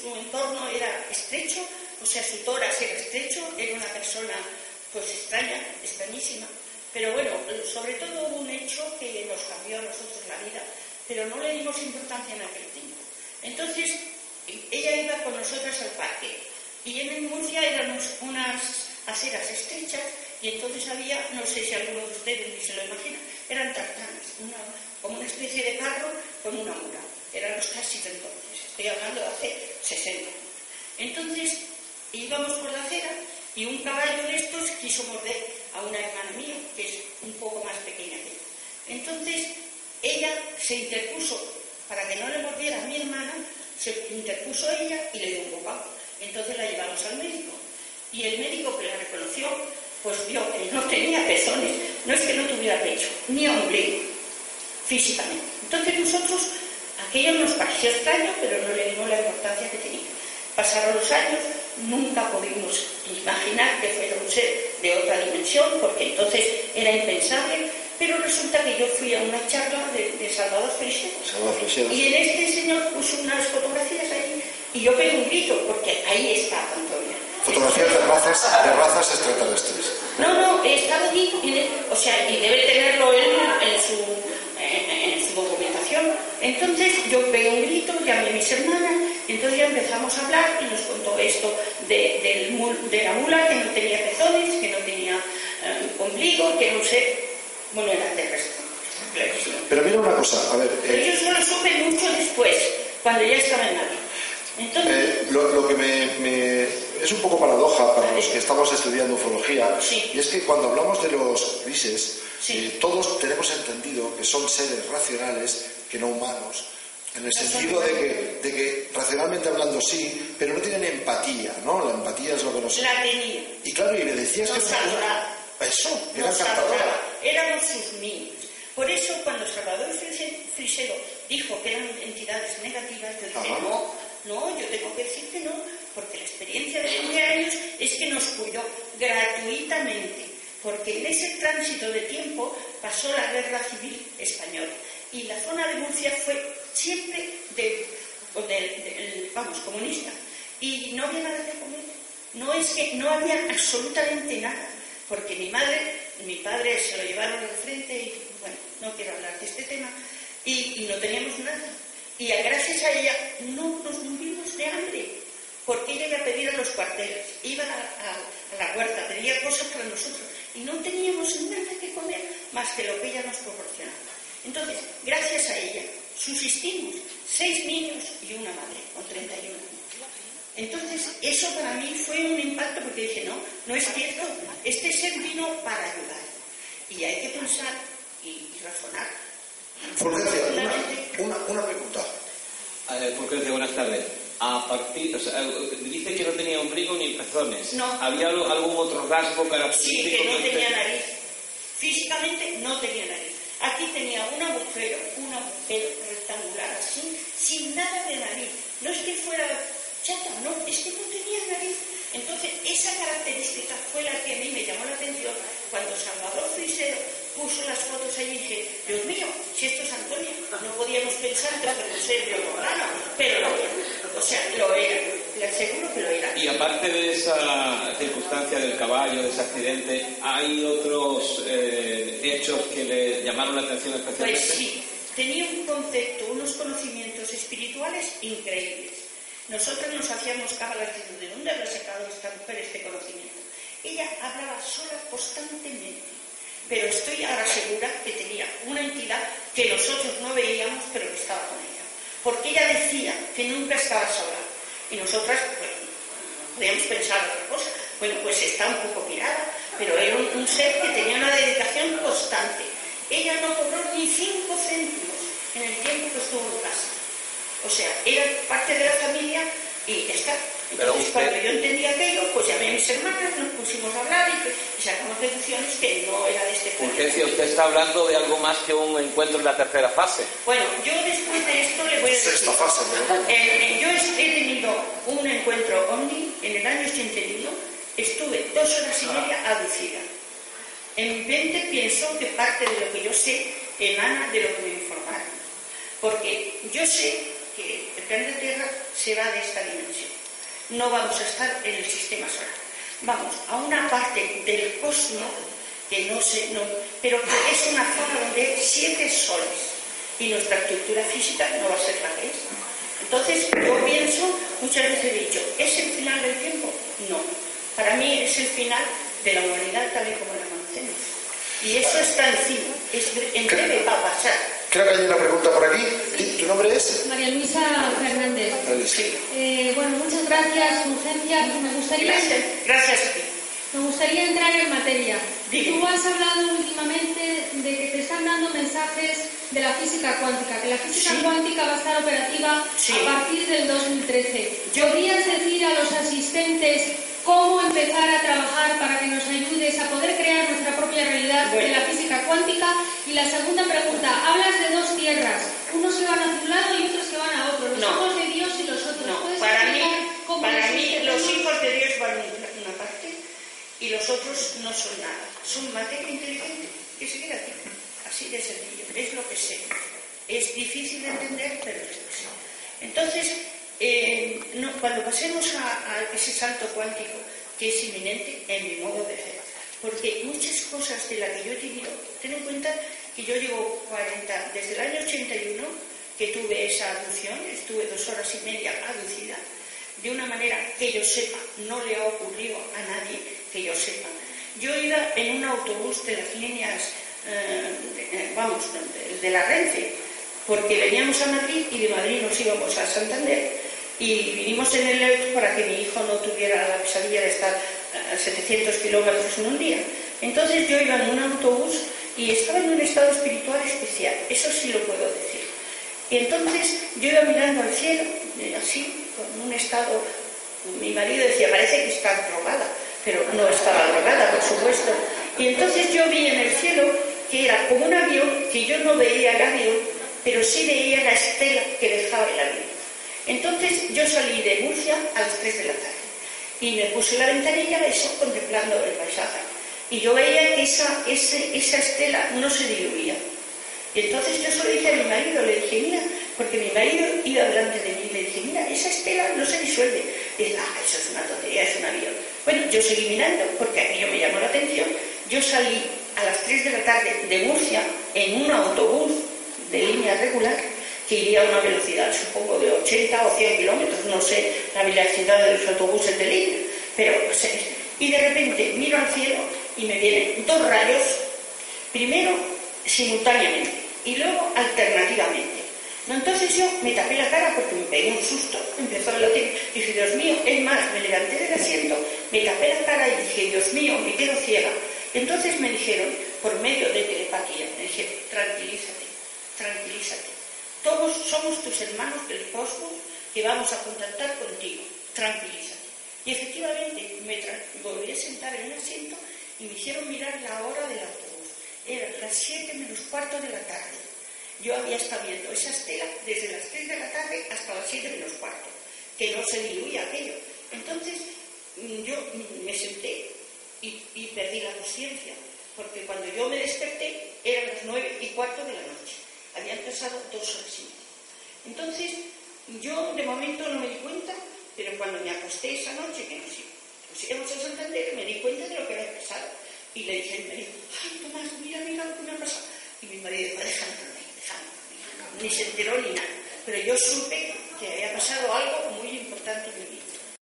su entorno era estrecho, o sea, su tórax era estrecho, era una persona pues extraña, extrañísima. Pero bueno, sobre todo hubo un hecho que nos cambió a nosotros la vida, pero no le dimos importancia en aquel tiempo. Entonces, ella iba con nosotras al parque y en Murcia eran unas aceras estrechas y entonces había, no sé si alguno de ustedes ni se lo imagina, eran tartanas, como una especie de carro con una mula. Eran los de entonces, estoy hablando de hace 60 años. Entonces íbamos por la acera y un caballo de estos quiso morder a una hermana mía, que es un poco más pequeña que yo. Entonces ella se interpuso para que no le mordiera a mi hermana, se interpuso ella y le dio un bocado. Entonces la llevamos al médico. Y el médico que la reconoció, pues vio que no tenía pezones, no es que no tuviera pecho, ni ombligo, físicamente. Entonces nosotros, aquello nos pareció extraño, pero no le dimos la importancia que tenía. Pasaron los años, nunca pudimos imaginar que fuera un ser de otra dimensión, porque entonces era impensable, pero resulta que yo fui a una charla de, Salvador Freixedo. Y en este señor puso unas fotografías ahí, y yo pegué un grito, porque ahí está Antonia. Fotografías de razas, de razas extraterrestres. No, no, estaba allí, o sea, y debe tenerlo él en su. Entonces yo pegué un grito, llamé a mis hermanas, entonces ya empezamos a hablar y nos contó esto de, de la mula que no tenía pezones, que no tenía eh, ombligo, que no sé, bueno, era terrestre. Pero mira una cosa, a ver. Pero yo solo supe mucho después, cuando ya estaba en Madrid. Entonces, eh, lo, que me, es un poco paradoja para los que estamos estudiando ufología, y es que cuando hablamos de los grises, eh, todos tenemos entendido que son seres racionales que no humanos. En el sentido de que, de que, racionalmente hablando sí, pero no tienen empatía, ¿no? La empatía es lo que nos... La tenía. Y claro, y le decías que... Eso, era encantadora. Éramos sus niños. Por eso, cuando Salvador Frisero dijo que eran entidades negativas, yo dije, no, no, yo tengo que decir que no, porque la experiencia de 20 años es que nos cuidó gratuitamente, porque en ese tránsito de tiempo pasó la guerra civil española y la zona de Murcia fue siempre de, vamos, comunista y no había nada que comer. No es que no había absolutamente nada, porque mi madre, mi padre se lo llevaron al frente y bueno, no quiero hablar de este tema y, no teníamos nada. Y gracias a ella no nos murimos de hambre, porque ella iba a pedir a los cuarteles, iba a, la huerta, pedía cosas para nosotros y no teníamos nada que comer más que lo que ella nos proporcionaba. Entonces, gracias a ella, subsistimos seis niños y una madre, con 31 años. Entonces, eso para mí fue un impacto porque dije, no, no es cierto, este ser vino para ayudar. Y hay que pensar y, razonar. Fulgencio, una, una, pregunta. Fulgencio, buenas tardes. A partir, o sea, dice que no tenía ombligo ni pezones. No. ¿Había algún otro rasgo característico? Sí, que no tenía nariz. Físicamente no tenía nariz. Aquí tenía un agujero, un agujero rectangular así, sin nada de nariz. No es que fuera chata, no, es que no tenía nariz. Entonces, esa característica fue la que a mí me llamó la atención cuando Salvador Frisero puso las fotos ahí y dije, Dios mío, pensar que un ser biologano, pero lo era. O sea, lo era, le aseguro que lo era. Y aparte de esa circunstancia del caballo, de ese accidente, ¿hay otros eh, hechos que le llamaron la atención especialmente? Pues sí, tenía un concepto, unos conocimientos espirituales increíbles. Nosotros nos hacíamos cábalas de dónde habrá sacado esta mujer este conocimiento. Ella hablaba sola constantemente, pero estoy ahora segura que tenía una entidad que nosotros no veíamos, pero que estaba con ella. Porque ella decía que nunca estaba sola. Y nosotras, bueno, podíamos pensar otra cosa. Bueno, pues está un poco pirada, pero era un, ser que tenía una dedicación constante. Ella no cobró ni cinco céntimos en el tiempo que estuvo en casa. O sea, era parte de la familia y ya está. Entonces, cuando yo entendí aquello, pues llamé a mis hermanas, nos pusimos a hablar y, sacamos deducciones que no era de este punto. Porque si usted está hablando de algo más que un encuentro en la tercera fase. Bueno, yo después de esto le voy a decir... Sexta fase, eh, eh, yo he tenido un encuentro OVNI en el año 81, estuve dos horas y media aducida. En mi mente pienso que parte de lo que yo sé emana de lo que me informaron. Porque yo sé que planeta Tierra se va de esta dimensión. No vamos a estar en el sistema solar. Vamos a una parte del cosmos que no sé, no, pero que es una zona donde hay siete soles y nuestra estructura física no va a ser la que es. Entonces, yo pienso, muchas veces he dicho, ¿es el final del tiempo? No. Para mí es el final de la humanidad tal y como la conocemos. Y eso está encima, es, en breve va a pasar. Creo que hay una pregunta por aquí. ¿Tu nombre es? María Luisa Fernández. Eh, bueno, muchas gracias, Urgencia. Me gustaría... Gracias, gracias a ti. Me gustaría entrar en materia. Tú has hablado últimamente de que te están dando mensajes de la física cuántica, que la física cuántica va a estar operativa a partir del 2013. ¿Podrías decir a los asistentes cómo empezar a trabajar para que nos ayudes a poder crear nuestra propia realidad de la física cuántica? Y la segunda pregunta, hablas de dos tierras, unos que van a un lado y otros que van a otro, los hijos de Dios y los otros. No, para mí, para mí los hijos de Dios van a una parte y los otros no son nada, son materia inteligente. Que se queda aquí, así de sencillo, es lo que sé. Es difícil de entender, pero es sé. Entonces, cuando pasemos a, ese salto cuántico que es inminente en mi modo de ver, porque muchas cosas de las que yo he vivido, ten en cuenta que yo llevo 40, desde el año 81 que tuve esa aducción, estuve dos horas y media aducida, de una manera que yo sepa, no le ha ocurrido a nadie que yo sepa. Yo iba en un autobús de las líneas, eh, vamos, de la Renfe, porque veníamos a Madrid y de Madrid nos íbamos a Santander y vinimos en el auto para que mi hijo no tuviera la pesadilla de estar a 700 kilómetros en un día. Entonces yo iba en un autobús y estaba en un estado espiritual especial, eso sí lo puedo decir. Y entonces yo iba mirando al cielo, eh, así, con un estado, mi marido decía, parece que está drogada, pero no estaba drogada, por supuesto. Y entonces yo vi en el cielo que era como un avión, que yo no veía el avión, pero sí veía la estela que dejaba el avión. Entonces yo salí de Murcia a las 3 de la tarde y me puse la ventanilla eso contemplando el paisaje. Y yo veía que esa, esa estela no se diluía. Y entonces yo solo dije a mi marido, le dije, mira, porque mi marido iba delante de mí y le dije, mira, esa estela no se disuelve. Y dice, ah, eso es una tontería, es un avión. Bueno, yo seguí mirando porque aquello me llamó la atención. Yo salí a las 3 de la tarde de Murcia en un autobús de línea regular que iría a una velocidad, supongo, de 80 o 100 kilómetros, no sé la velocidad de los autobuses de línea, pero sé. Y de repente miro al cielo y me vienen dos rayos, primero simultáneamente y luego alternativamente. Entonces yo me tapé la cara porque me pegué un susto, empezó a latir, dije, Dios mío, es más, me levanté del asiento, me tapé la cara y dije, Dios mío, me quedo ciega. Entonces me dijeron, por medio de telepatía, me dijeron, tranquilízate, tranquilízate todos somos tus hermanos del cosmos que vamos a contactar contigo. Tranquilízate. Y efectivamente me volví a sentar en un asiento y me hicieron mirar la hora del autobús. Eran las 7 menos cuarto de la tarde. Yo había estado viendo esa estela desde las 3 de la tarde hasta las 7 menos cuarto, que no se diluía aquello. Entonces mm, yo me senté y, y perdí la conciencia, porque cuando yo me desperté eran las 9 y cuarto de la noche. Habían pasado dos horas y media. Entonces, yo de momento no me di cuenta, pero cuando me acosté esa noche, que nos, íbamos a Santander, me di cuenta de lo que había pasado. Y le dije a mi marido, ay Tomás, mira, mira lo que me ha pasado. Y mi marido dijo, déjame dormir, déjame. Ni se enteró ni nada. Pero yo supe que había pasado algo